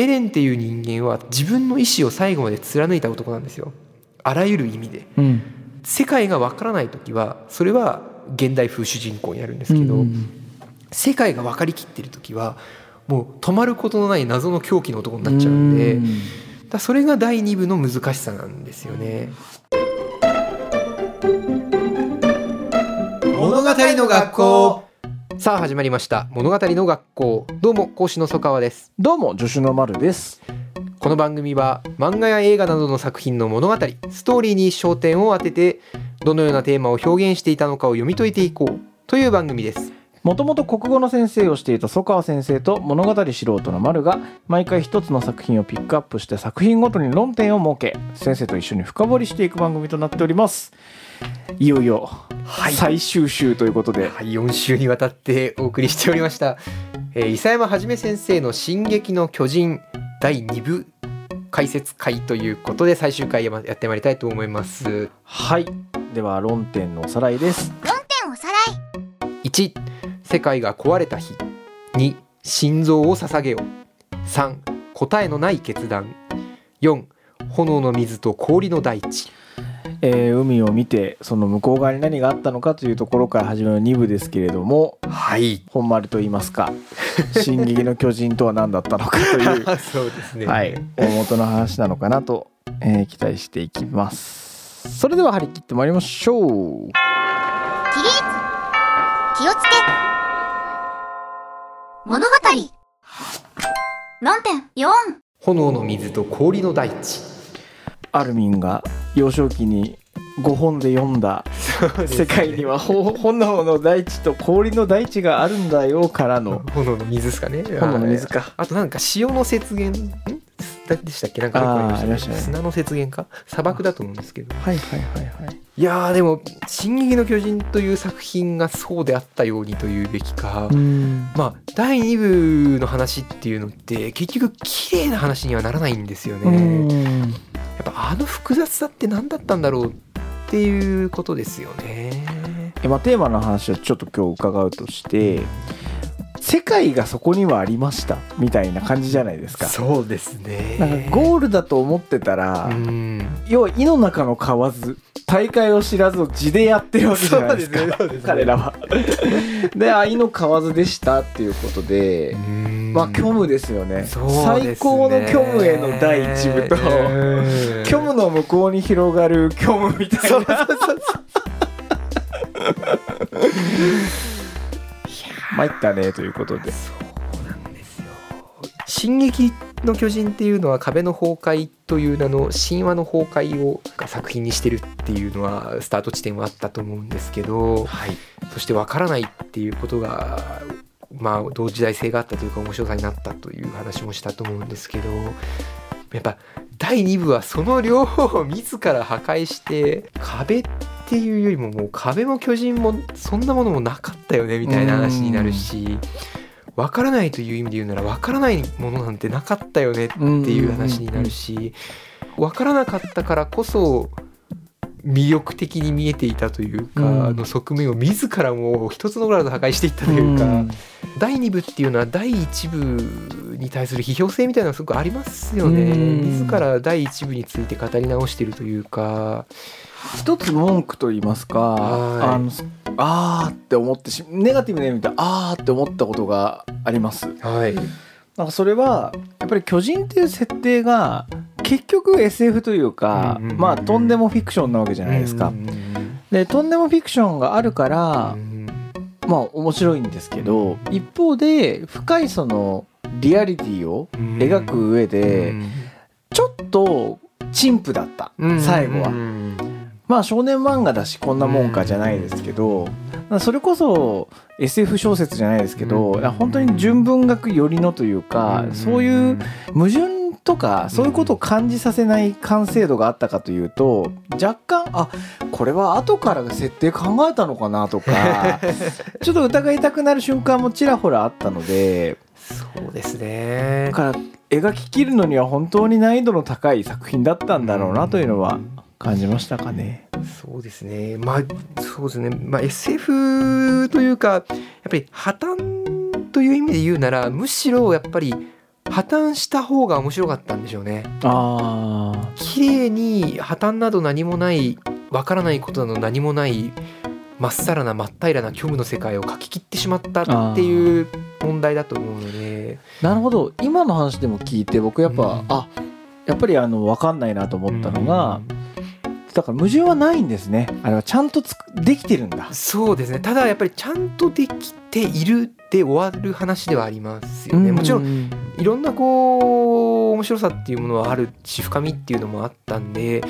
エレンっていう人間は自分の意思を最後まで貫いた男なんですよ。あらゆる意味で。うん。世界がわからない時はそれは現代風主人公になるんですけど、うん。世界が分かりきってる時はもう止まることのない謎の狂気の男になっちゃうんで、だからそれが第2部の難しさなんですよね。物語の学校さあ始まりました。物語の学校。どうも講師の曽川です。どうも助手の丸です。この番組は漫画や映画などの作品の物語ストーリーに焦点を当ててどのようなテーマを表現していたのかを読み解いていこうという番組です。もともと国語の先生をしていた曽川先生と物語素人の丸が毎回一つの作品をピックアップして作品ごとに論点を設け先生と一緒に深掘りしていく番組となっておりますいよいよはい。最終週ということで、はい、4週にわたってお送りしておりました、えー、伊佐山はじめ先生の「進撃の巨人」第2部解説会ということで最終回やってまいりたいと思います。はい。では論点のおさらいです。論点おさらい。1世界が壊れた日。2心臓を捧げよ3答えのない決断。4炎の水と氷の大地えー海を見てその向こう側に何があったのかというところから始まる2部ですけれどもはい。本丸と言いますか「進撃の巨人」とは何だったのかという そうですね。はい、大元の話なのかなと、えー期待していきます。それでは張り切ってまいりましょう。起立気をつけ。物語。論点4炎の水と氷の大地アルミンが幼少期に5本で読んだ世界にはほ炎の大地と氷の大地があるんだよからの。炎の水ですかね。炎の水か。あとなんか潮の雪原？ん？何でしたっけ？なんかありましたね。砂の雪原か？砂漠だと思うんですけど。はいはいはいはい。いやーでも「進撃の巨人」という作品がそうであったようにというべきか、うん。まあ第2部の話っていうのって結局綺麗な話にはならないんですよね。やっぱあの複雑さって何だったんだろうっていうことですよね。えまあ、テーマの話はちょっと今日伺うとして世界がそこにはありましたみたいな感じじゃないですか。そうですね。なんかゴールだと思ってたら、うん要は井の中の蛙大会を知らずを地でやってるわけじゃないですかねね彼らは。であ井の蛙でしたっていうことで、うんまあ虚無ですよねね最高の虚無への第一部と、うん虚無の向こうに広がる虚無みたいな。参ったねということで。そうなんですよ。進撃の巨人っていうのは壁の崩壊という名の神話の崩壊を作品にしてるっていうのはスタート地点はあったと思うんですけど、はい、そしてわからないっていうことがまあ同時代性があったというか面白さになったという話もしたと思うんですけどやっぱ第2部はその両方を自ら破壊して壁っていうよりももう壁も巨人もそんなものもなかったよねみたいな話になるしわからないという意味で言うならわからないものなんてなかったよねっていう話になるしわからなかったからこそ魅力的に見えていたというか、の側面を自らもう一つのぐらいで破壊していったというか、うん。第2部っていうのは第1部に対する批評性みたいなのがすごくありますよね、うん。自ら第1部について語り直してるというか一つ文句と言いますか、はい。あのあーって思ってしネガティブな意味であーって思ったことがあります。はい。なんかそれはやっぱり巨人っていう設定が結局 SF というか、うんうんうんまあとんでもフィクションなわけじゃないですか。うんでとんでもフィクションがあるからう、んまあ面白いんですけど一方で深いそのリアリティを描く上でちょっと陳腐だったうん最後は。う。んまあ少年漫画だしこんなもんかじゃないですけどそれこそ SF 小説じゃないですけどうん。本当に純文学寄りのというかうん。そういう矛盾とかそういうことを感じさせない完成度があったかというと若干あこれは後から設定考えたのかなとか ちょっと疑いたくなる瞬間もちらほらあったのでそうですね。だから描ききるのには本当に難易度の高い作品だったんだろうなというのは感じましたかね。そうですね。まあそうですね。まあ SF というかやっぱり破綻という意味で言うならむしろやっぱり破綻した方が面白かったんでしょうね。あ綺麗に破綻など何もないわからないことなど何もないまっさらな真っ平らな虚無の世界を書き切ってしまったっていう問題だと思うので。あなるほど。今の話でも聞いて僕やっぱ、うん。あやっぱりあの分かんないなと思ったのが、だから矛盾はないんですね。あれはちゃんとつくできてるんだ。そうですね。ただやっぱりちゃんとできているで終わる話ではありますよね、もちろんんいろんなこう面白さっていうものはあるし深みっていうのもあったんで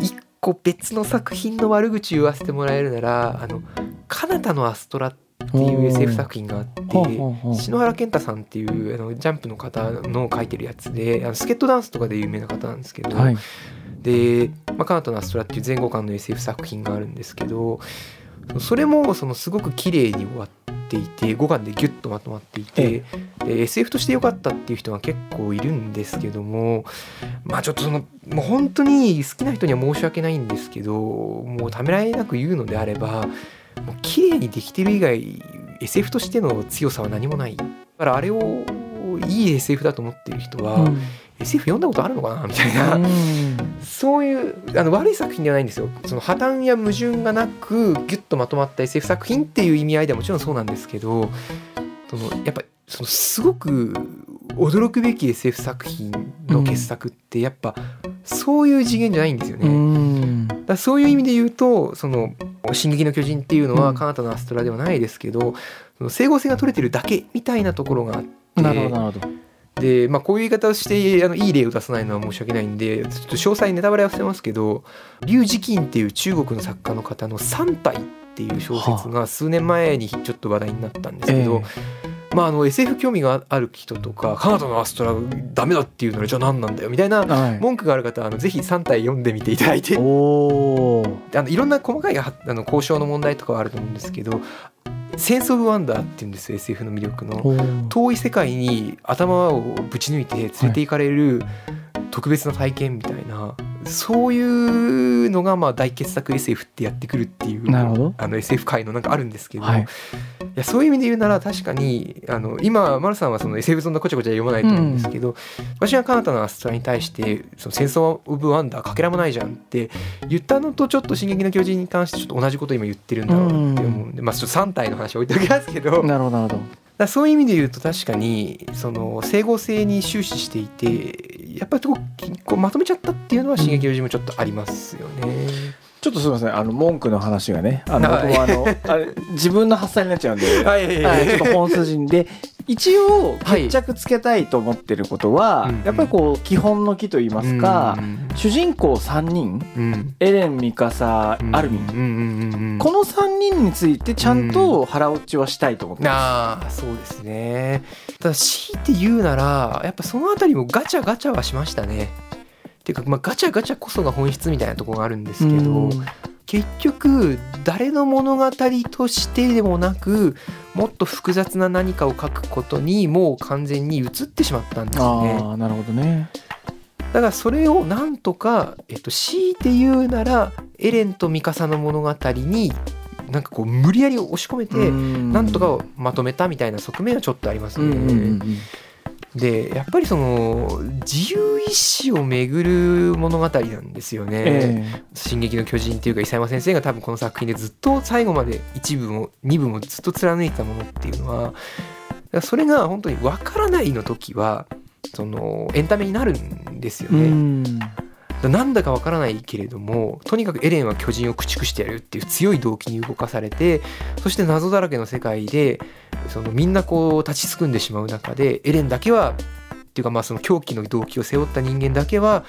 一個別の作品の悪口言わせてもらえるなら「あの彼方のアストラ」っていう SF 作品があって篠原健太さんっていうあのジャンプの方の書いてるやつであのスケットダンスとかで有名な方なんですけど、はいで「まあ、カナタのアストラ」っていう前後巻の SF 作品があるんですけどそれもそのすごく綺麗に終わっていて5巻でギュッとまとまっていて、で SF として良かったっていう人が結構いるんですけどもまあちょっとそのもう本当に好きな人には申し訳ないんですけどもうためらいなく言うのであればもう綺麗にできてる以外 SF としての強さは何もない。だからあれをいい SF だと思ってる人は、うん。SF 読んだことあるのかな？みたいな、そういうあの悪い作品ではないんですよ。その破綻や矛盾がなくギュッとまとまった SF 作品っていう意味合いではもちろんそうなんですけどそのやっぱそのすごく驚くべき SF 作品の傑作ってやっぱそういう次元じゃないんですよね。うん。だそういう意味で言うとその「進撃の巨人」っていうのは、うんカナタのアストラではないですけどその整合性が取れてるだけみたいなところがあってなるほどなるほどで、まあ、こういう言い方をしてあのいい例を出さないのは申し訳ないんでちょっと詳細ネタバレは伏せますけど劉慈欣っていう中国の作家の方の「三体」っていう小説が数年前にちょっと話題になったんですけど、まあ、あの SF 興味がある人とか「カナダのアストラダメだっていうのはじゃあ何なんだよ」みたいなはい。文句がある方はあのぜひ3体読んでみていただいて。おー。あのいろんな細かいはあの交渉の問題とかはあると思うんですけど「センス・オブ・ワンダー」っていうんですよ SF の魅力の。遠い世界に頭をぶち抜いて連れて行かれる特別な体験みたいな、そういうのがまあ大傑作 SF ってやってくるっていうなるほど。あの SF 界のなんかあるんですけど、はい。い、やそういう意味で言うなら確かにあの今丸さんはその SF そんなこちゃこちゃ読まないと思うんですけど、私がカナタのアストラに対して「その戦争オブ・ワンダーかけらもないじゃん」って言ったのとちょっと「進撃の巨人」に関してちょっと同じこと今言ってるんだろうなって思うんで、まあちょっと3体の話置いておきますけど。なるほどなるほどだそういう意味で言うと確かにその整合性に終始していてやっぱりこうこうまとめちゃったっていうのは進撃の字もちょっとありますよね。ちょっとすみませんあの文句の話がねあのはい。僕もあの あれ自分の発散になっちゃうんで、はいはいはい、ちょっと本筋で。一応はい。決着つけたいと思ってることは、うん。やっぱりこう基本の木といいますか、主人公3人うん。エレンミカサうん。アルミ。ン、うんうんうんうん。この3人についてちゃんと腹落ちはしたいと思ってまああそうですね。ただ強いて言うならやっぱそのあたりもガチャガチャはしましたねっていうか、まあ、ガチャガチャこそが本質みたいなところがあるんですすけど、結局誰の物語としてでもなくもっと複雑な何かを書くことにもう完全に移ってしまったんですよね。ああなるほどね。だからそれをなんとか、えっと、強いて言うならエレンとミカサの物語になんかこう無理やり押し込めて、ななんとかをまとめたみたいな側面はちょっとありますね。うんうんうんうんでやっぱりその自由意志をめぐる物語なんですよね。え進撃の巨人っていうか伊佐山先生が多分この作品でずっと最後まで一部も二部もずっと貫いてたものっていうのはそれが本当に分からないの時はそのエンタメになるんですよね。なんだか分からないけれどもとにかくエレンは巨人を駆逐してやるっていう強い動機に動かされてそして謎だらけの世界でそのみんなこう立ちすくんでしまう中でエレンだけはっていうかまあその狂気の動機を背負った人間だけは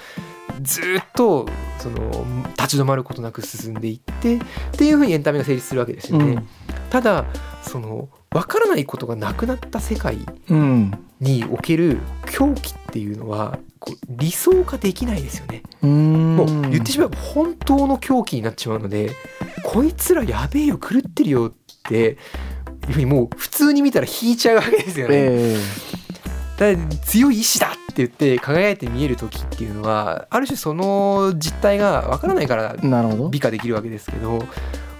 ずっとその立ち止まることなく進んでいってっていうふうにエンタメが成立するわけですよね。ただその分からないことがなくなった世界うんにおける狂気っていうのはこう理想化できないですよね。うんもう言ってしまえば本当の狂気になってしまうのでこいつらやべえよ狂ってるよっていうふうにもう普通に見たら引いちゃうわけですよね。えだ強い意志だって言って輝いて見える時っていうのはある種その実態がわからないから美化できるわけですけど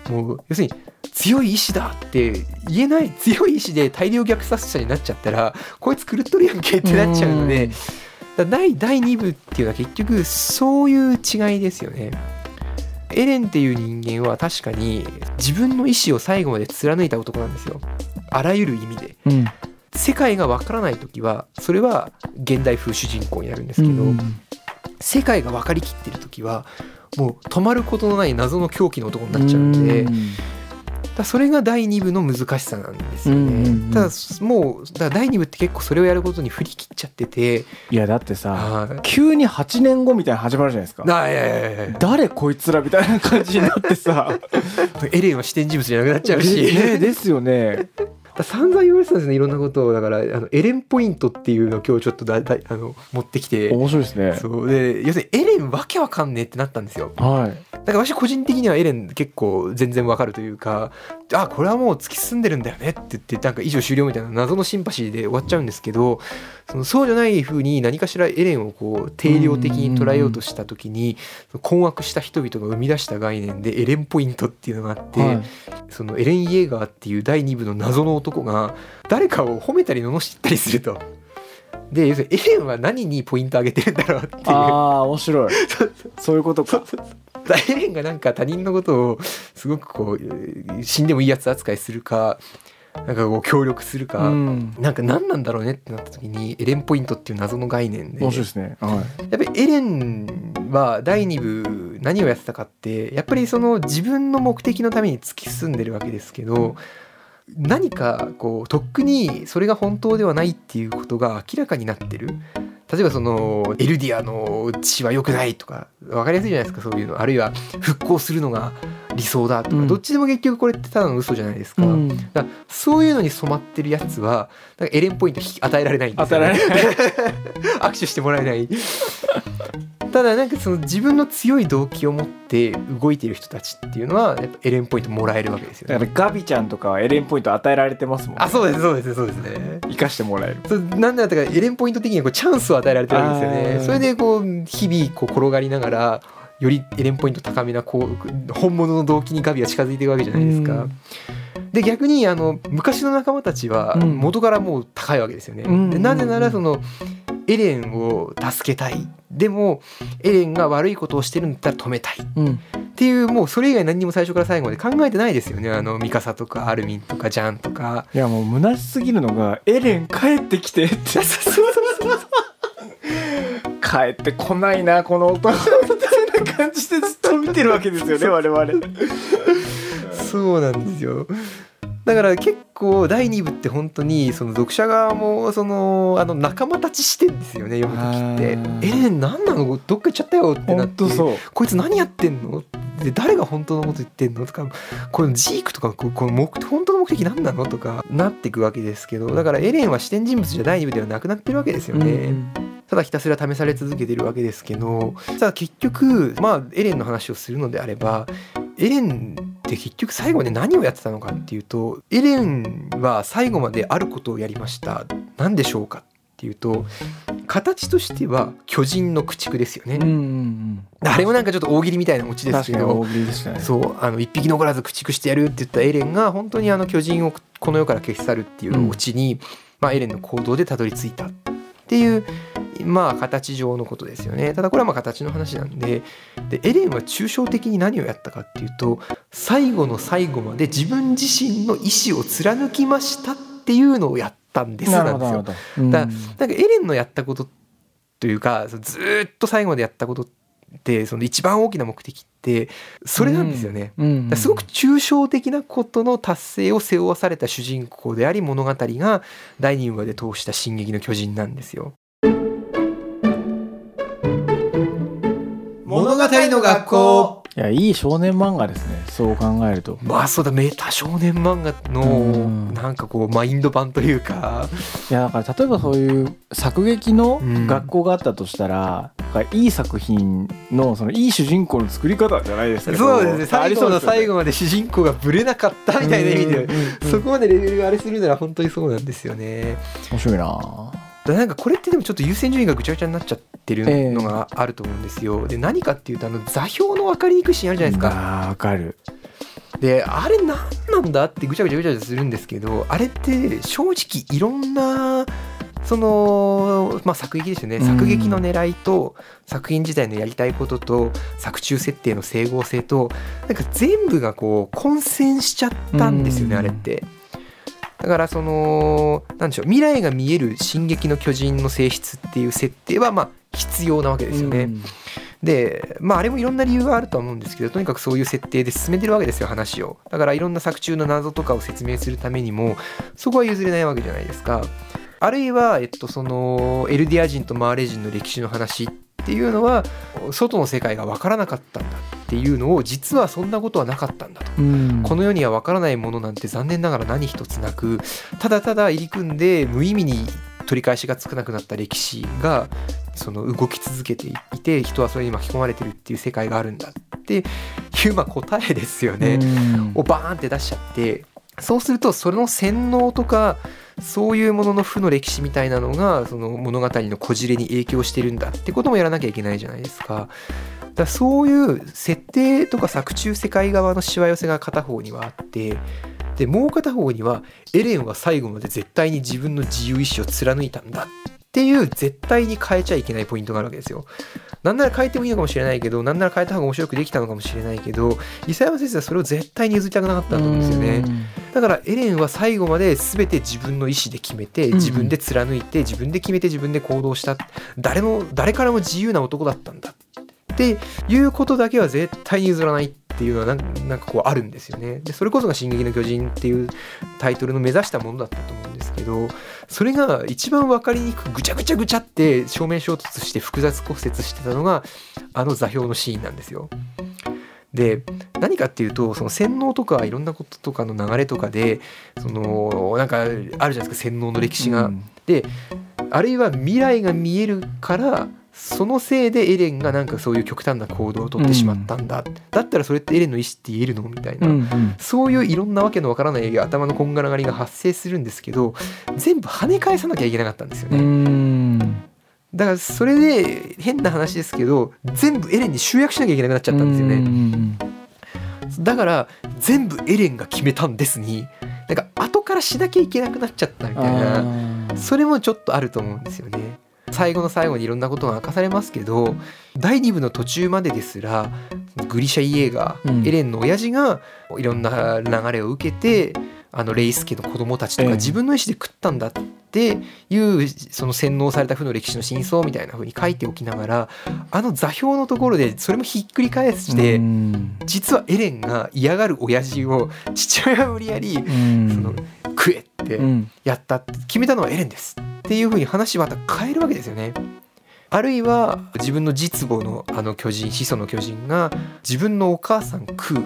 もう要するに強い意志だって言えない強い意志で大量虐殺者になっちゃったらこいつ狂っとるやんけってなっちゃうので、だ第第2部っていうのは結局そういう違いですよね。エレンっていう人間は確かに自分の意志を最後まで貫いた男なんですよ。あらゆる意味で。うん世界がわからない時はそれは現代風主人公になるんですけど、うん世界が分かりきってる時はもう止まることのない謎の狂気の男になっちゃうので、だからそれが第2部の難しさなんですよね。うんうんうん。ただもうだ第2部って結構それをやることに振り切っちゃってて。いやだってさはい。急に8年後みたいなの始まるじゃないですか。あいやいやいや誰こいつらみたいな感じになってさ。エレンは視点人物じゃなくなっちゃうし、ねですよねだ散々言われてたんですねいろんなことを。だからあのエレンポイントっていうのを今日ちょっとだだあの持ってきて。面白いですね。そう。で要するにエレンわけわかんねえってなったんですよ。はい。だから私個人的にはエレン結構全然わかるというかあこれはもう突き進んでるんだよねって言ってなんか以上終了みたいな謎のシンパシーで終わっちゃうんですけどそのそうじゃない風に何かしらエレンをこう定量的に捉えようとした時に困惑した人々が生み出した概念でエレンポイントっていうのがあって、はいそのエレン・イェーガーっていう第2部の謎の男が誰かを褒めたり罵ったりすると。で要するにエレンは何にポイント上げてるんだろうっていう。ああ面白い そういうことかエレンがなんか他人のことをすごくこうえー死んでもいいやつ扱いするかなんかこう協力するか、うん。なんか何なんだろうねってなった時にエレンポイントっていう謎の概念で面白いですね。はやっぱりエレンは第2部何をやってたかってやっぱりその自分の目的のために突き進んでるわけですけど何かこうとっくにそれが本当ではないっていうことが明らかになってる例えばそのエルディアの血は良くないとか分かりやすいじゃないですかそういうの。あるいは復興するのが理想だとか、うん。どっちでも結局これってただの嘘じゃないですか,、うん。だからそういうのに染まってるやつはなんかエレンポイント与えられないんですよ、ね、握手してもらえない。ただなんかその自分の強い動機を持って動いている人たちっていうのはやっぱエレンポイントもらえるわけですよね。だからガビちゃんとかはエレンポイント与えられてますもんね。あそうですそうですそうですね生かしてもらえる。そうなんだったかエレンポイント的にはこうチャンスを与えられてるわけですよね。それでこう日々こう転がりながらよりエレンポイント高めなこう本物の動機にガビは近づいていくわけじゃないですか。うん。で逆にあの昔の仲間たちはうん。元からもう高いわけですよね。うん。でなぜならそのエレンを助けたい。でもエレンが悪いことをしてるんだったら止めたい。うん。っていうもうそれ以外何にも最初から最後まで考えてないですよね。あのミカサとかアルミンとかジャンとか。いやもう虚しすぎるのがエレン帰ってきてって。帰ってこないなこの男みたいな感じでずっと見てるわけですよね我々。そうなんですよだから結構第2部って本当にその読者側もそのあの仲間たち視点ですよね読む時って。あー「エレン何なの？どっか行っちゃったよ」ってな本ってこいつ何やってんの？で誰が本当のこと言ってんの？とかこのジークとかこの目本当の目的何なの？とかなっていくわけですけどだからエレンは視点人物じゃ第2部ではなくなってるわけですよね。ただひたすら試され続けてるわけですけどただ結局まあエレンの話をするのであればエレンって結局最後まで何をやってたのかっていうとエレンは最後まであることをやりました。何でしょうかっていうと形としては巨人の駆逐ですよね、うんうんうん。あれもなんかちょっと大喜利みたいなオチですけどね。そうあの一匹残らず駆逐してやるって言ったエレンが本当にあの巨人をこの世から消し去るっていうオチに、まあ、エレンの行動でたどり着いたっていうまあ形上のことですよねただこれはまあ形の話なんででエレンは抽象的に何をやったかっていうと最後の最後まで自分自身の意思を貫きましたっていうのをやったんですななんですよるほどなる。ほどだうんなんかエレンのやったことというかずーっと最後までやったことってその一番大きな目的ってそれなんですよね。うんうすごく抽象的なことの達成を背負わされた主人公であり物語が第2話で通した「進撃の巨人」なんですよ。の学校。いやいい少年漫画ですね。そう考えると。まあそうだメタ少年漫画うのん。なんかこうマインド版というか。いやだから例えばそういう作劇のうん。学校があったとしたら、なんかいい作品のそのいい主人公の作り方じゃないですけどそうですね。あ最後のりそうですよね。最後まで主人公がブレなかったみたいな意味でうん。うん。うんそこまでレベルがあれするなら本当にそうなんですよね。面白いなだなんかこれってでもちょっと優先順位がぐちゃぐちゃになっちゃってるのがあると思うんですよ。で何かっていうとあの座標の分かりにくいシーンあるじゃないですか。わかるであれ何なんだってぐちゃぐちゃぐちゃぐちゃするんですけどあれって正直いろんなその、まあ、作劇ですよねうん作劇の狙いと作品自体のやりたいことと作中設定の整合性となんか全部がこう混戦しちゃったんですよね、うんあれって。だからそのなんでしょう未来が見える「進撃の巨人」の性質っていう設定はまあ必要なわけですよね。うん。でまああれもいろんな理由があるとは思うんですけどとにかくそういう設定で進めてるわけですよ話を。だからいろんな作中の謎とかを説明するためにもそこは譲れないわけじゃないですか。あるいは、えっと、そのエルディア人とマーレ人の歴史の話っていうのは外の世界が分からなかったんだっていうのを実はそんなことはなかったんだと。うん。この世には分からないものなんて残念ながら何一つなく。ただただ入り組んで無意味に取り返しがつかなくなった歴史がその動き続けていて人はそれに巻き込まれてるっていう世界があるんだっていうまあ答えですよね。うん。をバーンって出しちゃってそうするとその洗脳とかそういうものの負の歴史みたいなのがその物語のこじれに影響してるんだってこともやらなきゃいけないじゃないですか。だそういう設定とか作中世界側のしわ寄せが片方にはあってでもう片方にはエレンは最後まで絶対に自分の自由意志を貫いたんだっていう絶対に変えちゃいけないポイントがあるわけですよ。なんなら変えてもいいのかもしれないけどなんなら変えた方が面白くできたのかもしれないけど伊佐山先生はそれを絶対に譲りたくなかったんですよね。だからエレンは最後まで全て自分の意思で決めてうん自分で貫いて自分で決めて自分で行動した誰も誰からも自由な男だったんだっていうことだけは絶対に譲らないっていうのはなんかこうあるんですよね。でそれこそが「進撃の巨人」っていうタイトルの目指したものだったと思うんですけどそれが一番分かりにくくぐちゃぐちゃぐちゃって正面衝突して複雑骨折してたのがあの座標のシーンなんですよ。で何かっていうとその洗脳とかいろんなこととかの流れとかでそのなんかあるじゃないですか洗脳の歴史が。であるいは未来が見えるからそのせいでエレンがなんかそういう極端な行動をとってしまったんだ、だったらそれってエレンの意思って言えるのみたいな、うんうんそういういろんなわけのわからない頭のこんがらがりが発生するんですけど全部跳ね返さなきゃいけなかったんですようね。ん。だからそれで変な話ですけど全部エレンに集約しなきゃいけなくなっちゃったんですよね。うんだから全部エレンが決めたんですになんか後からしなきゃいけなくなっちゃったみたいな。それもちょっとあると思うんですよね。最後の最後にいろんなことが明かされますけど第2部の途中までですらグリシャ・イエーガー、うん。エレンの親父がいろんな流れを受けてあのレイス家の子供たちとええ。か自分の意思で食ったんだっていうその洗脳された負の歴史の真相みたいな風に書いておきながらあの座標のところでそれもひっくり返して、うん。実はエレンが嫌がる親父を父親が無理やりうん。その食えってうんやったって決めたのはエレンですっていう風に話また変えるわけですよね。あるいは自分の実母のあの巨人始祖の巨人が自分のお母さん食う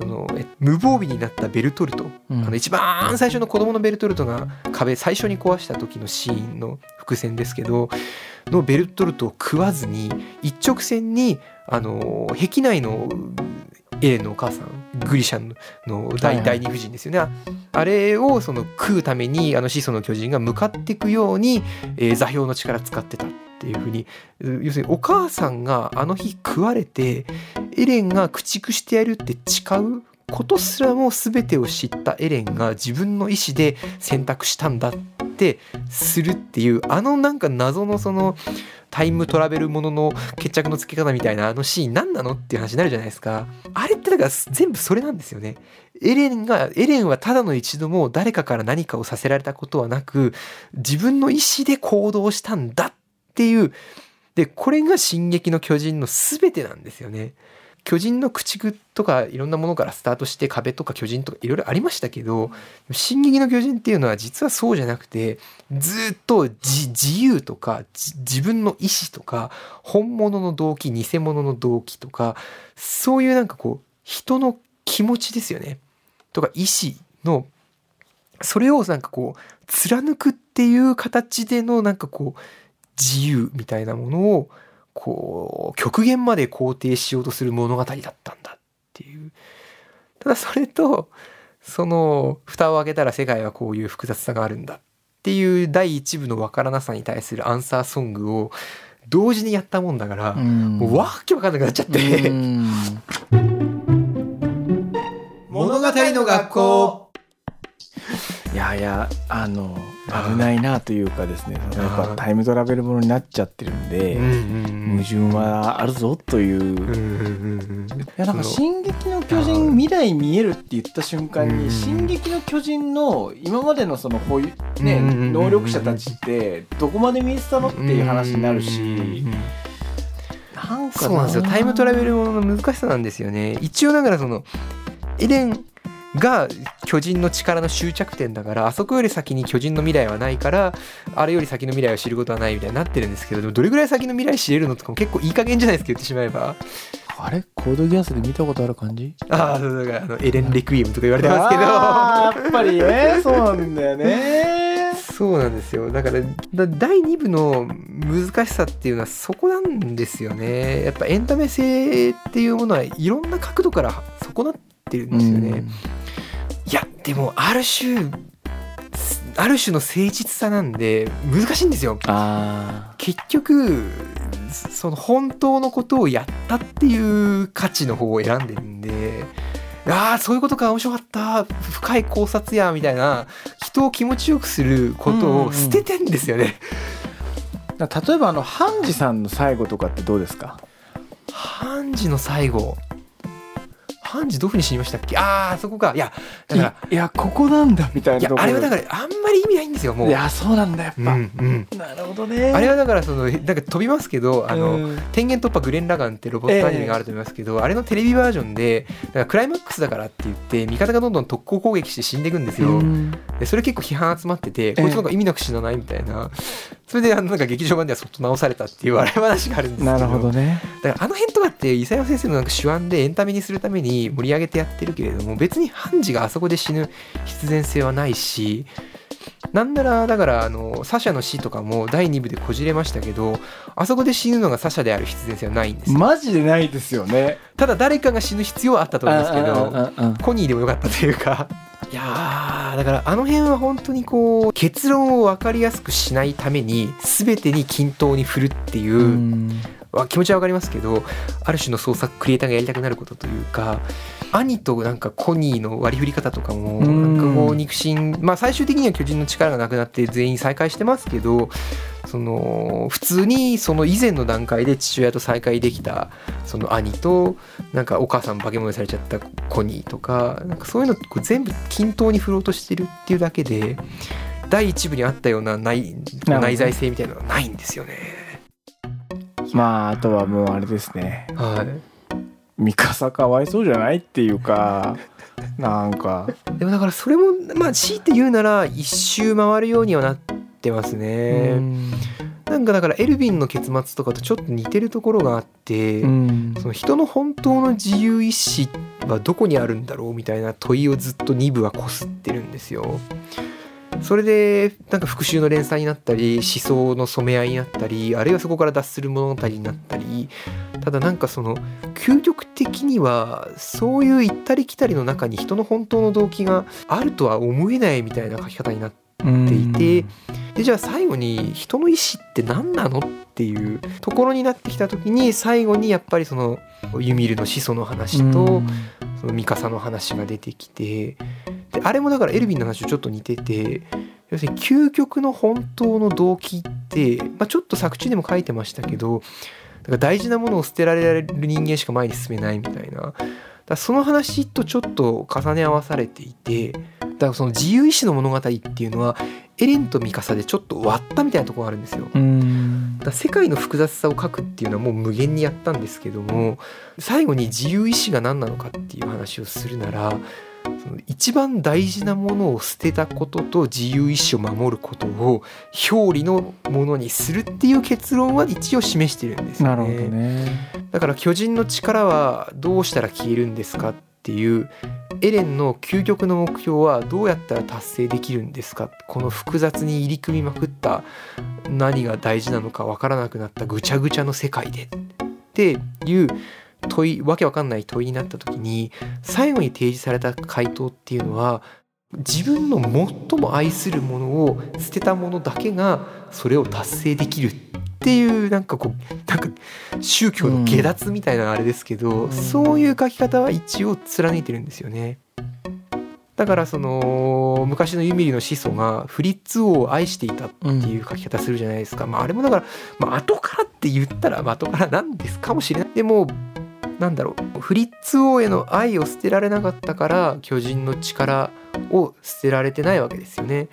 そのえ無防備になったベルトルト、うんあの一番最初の子供のベルトルトが壁最初に壊した時のシーンの伏線ですけどのベルトルトを食わずに一直線にあの壁内のエレンのお母さんグリシャンの第,、はいはい。第二夫人ですよね。あれをその食うためにあの始祖の巨人が向かっていくように、えー座標の力使ってたっていうふうにう要するにお母さんがあの日食われてエレンが駆逐してやるって誓うことすらも全てを知ったエレンが自分の意思で選択したんだってするっていうあのなんか謎のそのタイムトラベルものの決着のつけ方みたいなあのシーン何なのっていう話になるじゃないですか。あれってだから全部それなんですよね。エレンがエレンはただの一度も誰かから何かをさせられたことはなく自分の意思で行動したんだっていう。でこれが「進撃の巨人」の全てなんですよね。巨人の駆逐とかいろんなものからスタートして壁とか巨人とかいろいろありましたけど「進撃の巨人」っていうのは実はそうじゃなくてずっと自自由とかじ自分の意思とか本物の動機偽物の動機とかそういうなんかこう人の気持ちですよね。とか意思のそれをなんかこう貫くっていう形でのなんかこう自由みたいなものをこう極限まで肯定しようとする物語だったんだっていう。ただそれとその蓋を開けたら世界はこういう複雑さがあるんだっていう第一部のわからなさに対するアンサーソングを同時にやったもんだから、うん。もうわけわかんなくなっちゃって、うん。りの学校いやいやあの危ないなというかですねやっぱタイムトラベルものになっちゃってるんで、矛盾はあるぞという、いうんやなんか「その進撃の巨人」未来見えるって言った瞬間うん。に「進撃の巨人」の今までのその保有、ね能力者たちってどこまで見えてたのっていう話になるしかそうなんですよ。タイムトラベルものの難しさなんですよね。一応だからそのエレンが巨人の力の終着点だからあそこより先に巨人の未来はないからあれより先の未来を知ることはないみたいになってるんですけどでもどれぐらい先の未来知れるのとかも結構いい加減じゃないですか言ってしまえば。あれ？コードギアスで見たことある感じ？ああそうだからあのエレン・レクイエムとか言われてますけど。やっぱりね。そうなんだよね。そうなんですよ。だからだ第2部の難しさっていうのはそこなんですよね。やっぱエンタメ性っていうものはいろんな角度から損なってるんですよね、いやでもある種ある種の誠実さなんで難しいんですよ。あ結局その本当のことをやったっていう価値の方を選んでるんでああそういうことか面白かった深い考察やみたいな人を気持ちよくすることを捨ててんですよね。ー例えばあのハンジさんの最後とかってどうですか？ハンジの最後ハンジどういうふうに死にましたっけ？ああそこか。いやだからいいやここなんだみたいいやなところ。あれはだからあんまり意味ないんですよもう。いやそうなんだやっぱ、うんうん。なるほどね。あれはだからそのなんか飛びますけどあの、うん。天元突破グレン・ラガンってロボットアニメがあると思いますけど、あれのテレビバージョンでだからクライマックスだからって言って味方がどんどん特攻攻撃して死んでいくんですよ、うん。でそれ結構批判集まってて、えこいつなんか意味なく死なないみたいなそれであのなんか劇場版ではそっと直されたっていう笑い話があるんですけど。なるほどね。だからあの辺とかって伊佐山先生のなんか手腕でエンタメにするために盛り上げてやってるけれども別にハンジがあそこで死ぬ必然性はないしなんならだからあのサシャの死とかも第2部でこじれましたけどあそこで死ぬのがサシャである必然性はないんですよ。マジでないですよね。ただ誰かが死ぬ必要はあったと思うんですけどコニーでもよかったというかいやーだからあの辺は本当にこう結論を分かりやすくしないために全てに均等に振るっていう、う気持ちは分かりますけどある種の創作クリエイターがやりたくなることというか兄となんかコニーの割り振り方とかもうん。なんかこう肉親まあ最終的には巨人の力がなくなって全員再会してますけどその普通にその以前の段階で父親と再会できたその兄となんかお母さん化け物にされちゃったコニーとかなんかそういうのこう全部均等に振ろうとしてるっていうだけで第一部にあったような内ど内在性みたいなのがないんですよね。まああとはもうあれですね。はいミカサかわいそうじゃないっていうか なんか。でもだからそれもまあ強いて言うなら一周回るようにはなってますね、うん。なんかだからエルヴィンの結末とかとちょっと似てるところがあって、うん。その人の本当の自由意志はどこにあるんだろうみたいな問いをずっと2部はこすってるんですよ。それでなんか復讐の連載になったり思想の染め合いになったりあるいはそこから脱する物語になったりただなんかその究極的にはそういう行ったり来たりの中に人の本当の動機があるとは思えないみたいな書き方になってていてでじゃあ最後に人の意思って何なのっていうところになってきた時に最後にやっぱりそのユミルの始祖の話とそのミカサの話が出てきてであれもだからエルヴィンの話とちょっと似てて要するに究極の本当の動機って、まあ、ちょっと作中でも書いてましたけどだから大事なものを捨てられる人間しか前に進めないみたいなだその話とちょっと重ね合わされていてだからその自由意志の物語っていうのはエレンとミカサでちょっと割ったみたいなところがあるんですよ。うんだ世界の複雑さを書くっていうのはもう無限にやったんですけども最後に自由意志が何なのかっていう話をするならその一番大事なものを捨てたことと自由意志を守ることを表裏のものにするっていう結論は一応示してるんですよね。なるほどねだから巨人の力はどうしたら消えるんですかっていうエレンの究極の目標はどうやったら達成できるんですかこの複雑に入り組みまくった何が大事なのかわからなくなったぐちゃぐちゃの世界でっていう問いわけわかんない問いになった時に最後に提示された回答っていうのは自分の最も愛するものを捨てたものだけがそれを達成できるっていうなんかこうなんか宗教の下脱みたいなあれですけど、ん。そういう書き方は一応貫いてるんですよね。だからその昔のユミリの始祖がフリッツ王を愛していたっていう書き方するじゃないですか、まああれもだから、まあ後からって言ったらまあ後からなんですかもしれない。でもなんだろうフリッツ王への愛を捨てられなかったから巨人の力を捨てられてないわけですよね。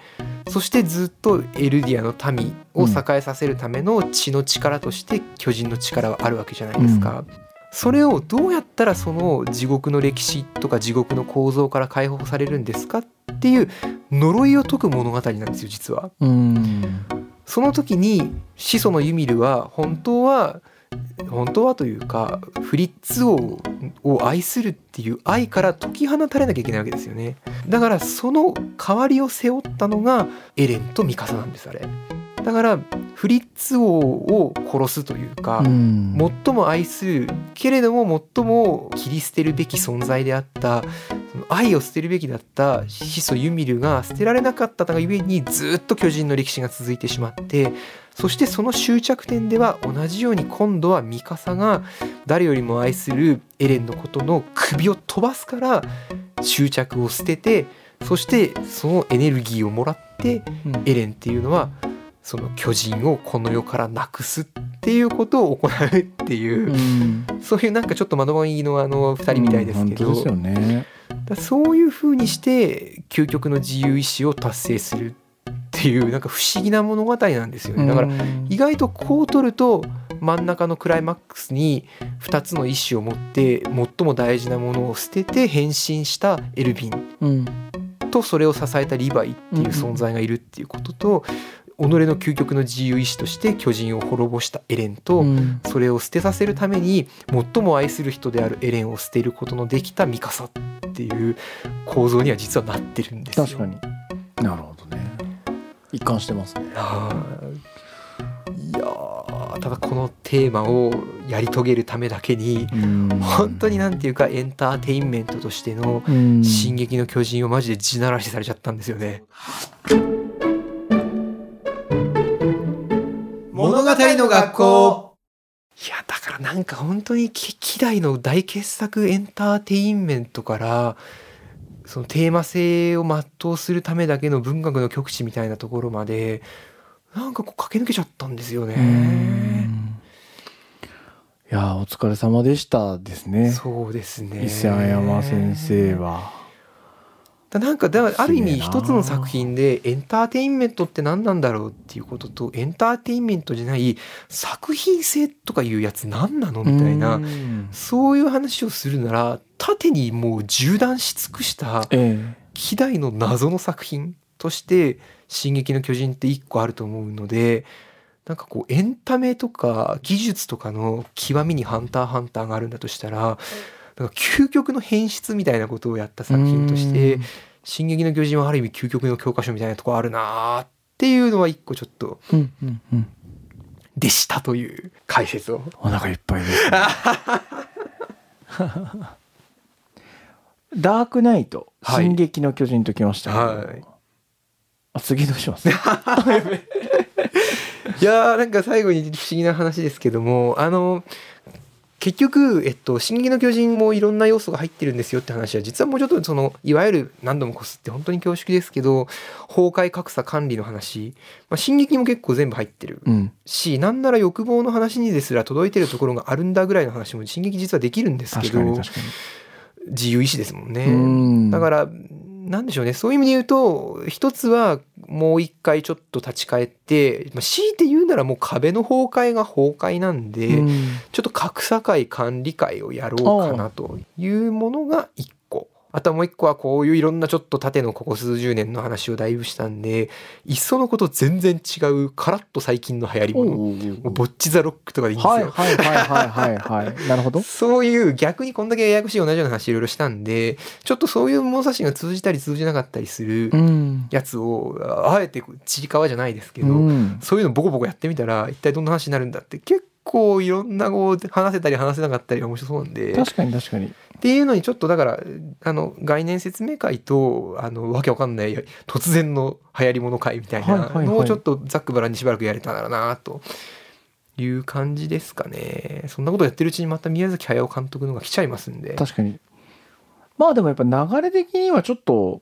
そしてずっとエルディアの民を栄えさせるための血の力として巨人の力はあるわけじゃないですか、それをどうやったらその地獄の歴史とか地獄の構造から解放されるんですかっていう呪いを解く物語なんですよ実は。うん。その時に始祖のユミルは本当は本当はというかフリッツ王を愛するっていう愛から解き放たれなきゃいけないわけですよね。だからその代わりを背負ったのがエレンとミカサなんですあれ。だからフリッツ王を殺すというか、うん。最も愛するけれども最も切り捨てるべき存在であった愛を捨てるべきだった始祖ユミルが捨てられなかったがゆえにずっと巨人の歴史が続いてしまってそしてその終着点では同じように今度はミカサが誰よりも愛するエレンのことの首を飛ばすから執着を捨ててそしてそのエネルギーをもらってうん。エレンっていうのはその巨人をこの世からなくすっていうことを行うっていう、うん。そういうなんかちょっと窓マギのあの2人みたいですけど、うんね。だそういう風にして究極の自由意志を達成するっていうなんか不思議な物語なんですよね。だからうん意外とこう取ると真ん中のクライマックスに2つの意志を持って最も大事なものを捨てて変身したエルヴィン。うん。とそれを支えたリヴァイっていう存在がいるっていうことと、己の究極の自由意志として巨人を滅ぼしたエレンと、うん。それを捨てさせるために最も愛する人であるエレンを捨てることのできたミカサっていう構造には実はなってるんですよ。確かに。なるほど。ね一貫してます。ねはい。いやーただこのテーマをやり遂げるためだけに本当になんていうかエンターテインメントとしてのに「進撃の巨人」をマジで地ならしされちゃったんですよね。物語の学校。いやだからなんか本当に歴代の大傑作エンターテインメントからそのテーマ性を全うするためだけの文学の極致みたいなところまでなんかこう駆け抜けちゃったんですよね。いやーお疲れ様でしたですねそうですね。伊勢山先生はだなんかだある意味一つの作品でエンターテインメントって何なんだろうっていうこととエンターテインメントじゃない作品性とかいうやつ何なのみたいなうん。そういう話をするなら縦にもう縦断し尽くしたえ。希代の謎の作品として「進撃の巨人」って一個あると思うのでなんかこうエンタメとか技術とかの極みに「ハンターハンター」があるんだとしたらなんか究極の変質みたいなことをやったえ作品としてうん「進撃の巨人」はある意味究極の教科書みたいなとこあるなーっていうのは一個ちょっとうんうんうん。でしたという解説を。お腹いっぱいです、ダークナイト、はい。進撃の巨人ときましたけど、はい。あ次どうします？いやーなんか最後に不思議な話ですけどもあの結局、えっと「進撃の巨人」もいろんな要素が入ってるんですよって話は実はもうちょっとそのいわゆる何度もこすって本当に恐縮ですけど崩壊格差管理の話、まあ、進撃も結構全部入ってる。うん。しなんなら欲望の話にですら届いてるところがあるんだぐらいの話も進撃実はできるんですけど自由意志ですもんね。ん。だからなんでしょうね。そういう意味で言うと一つはもう一回ちょっと立ち返ってまあ強いて言うならもう壁の崩壊が崩壊なんで、うん。ちょっと格差会管理会をやろうかなというものが一個あとはもう一個はこういういろんなちょっと縦のここ数十年の話をだいぶしたんでいっそのこと全然違うカラッと最近の流行りもの。もうボッチ・ザ・ロックとかでいいんですよ。はいはいはいはいはいはい。なるほど。そういう逆にこんだけややこしい同じような話いろいろしたんでちょっとそういう物差しが通じたり通じなかったりするうん。やつをああえてちいかわじゃないですけど、うん。そういうのボコボコやってみたら一体どんな話になるんだって結構いろんなこう話せたり話せなかったり面白そうなんで。っ確かに確かに。ていうのにちょっとだからあの概念説明会とあのわけわかんない突然の流行り物会みたいなのをちょっとざっくばらんにしばらくやれたらなと。いう感じですかね。そんなことやってるうちにまた宮崎駿監督のが来ちゃいますんで。確かに。まあでもやっぱ流れ的にはちょっと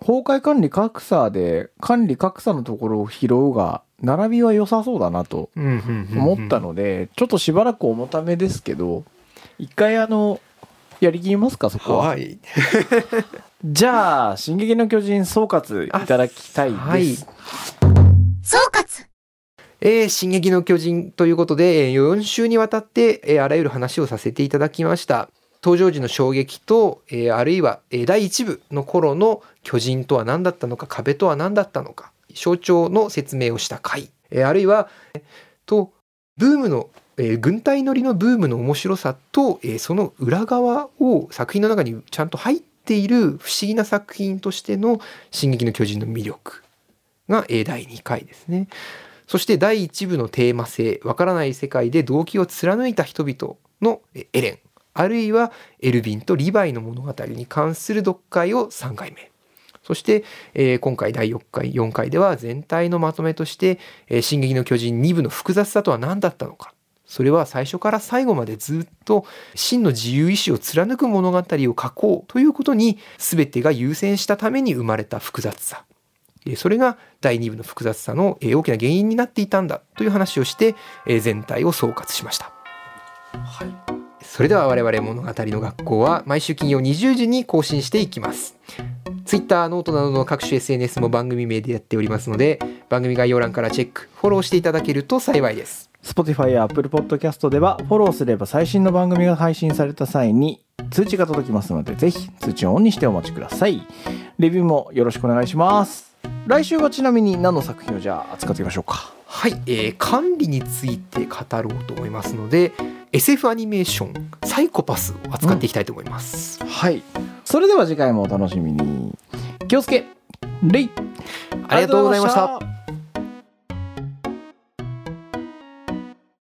崩壊管理格差で管理格差のところを拾うが並びは良さそうだなと思ったので、ちょっとしばらく重ためですけど一回あのやりきりますかそこは、はい。じゃあ「進撃の巨人」総括いただきたいです、はい。総括。えー進撃の巨人ということで、えー4週にわたって、えーあらゆる話をさせていただきました。登場時の衝撃と、えーあるいは、第1部の頃の巨人とは何だったのか、壁とは何だったのか、象徴の説明をした回、えーあるいは、と、ブームの、え軍隊乗りのブームの面白さと、えその裏側を作品の中にちゃんと入っている不思議な作品としての「進撃の巨人」の魅力が、え第2回ですね。そして第1部のテーマ性、わからない世界で動機を貫いた人々のエレン、あるいはエルヴィンとリヴァイの物語に関する読解を3回目。そして、えー今回第4回、4回では全体のまとめとして、えー進撃の巨人2部の複雑さとは何だったのか。それは最初から最後までずっと真の自由意志を貫く物語を書こうということに全てが優先したために生まれた複雑さ。それが第2部の複雑さの大きな原因になっていたんだという話をして全体を総括しました。それでは我々物語の学校は毎週金曜20時に更新していきます。Twitter、 note などの各種 SNS も番組名でやっておりますので番組概要欄からチェック、フォローしていただけると幸いです。Spotify や Apple Podcast ではフォローすれば最新の番組が配信された際に通知が届きますのでぜひ通知をオンにしてお待ちくださいレビューもよろしくお願いします来週はちなみに何の作品をじゃあ扱ってみましょうか。はい、えー管理について語ろうと思いますので SF アニメーション「サイコパス」を扱っていきたいと思います。はい。それでは次回もお楽しみに。気をつけ。レイ。ありがとうございました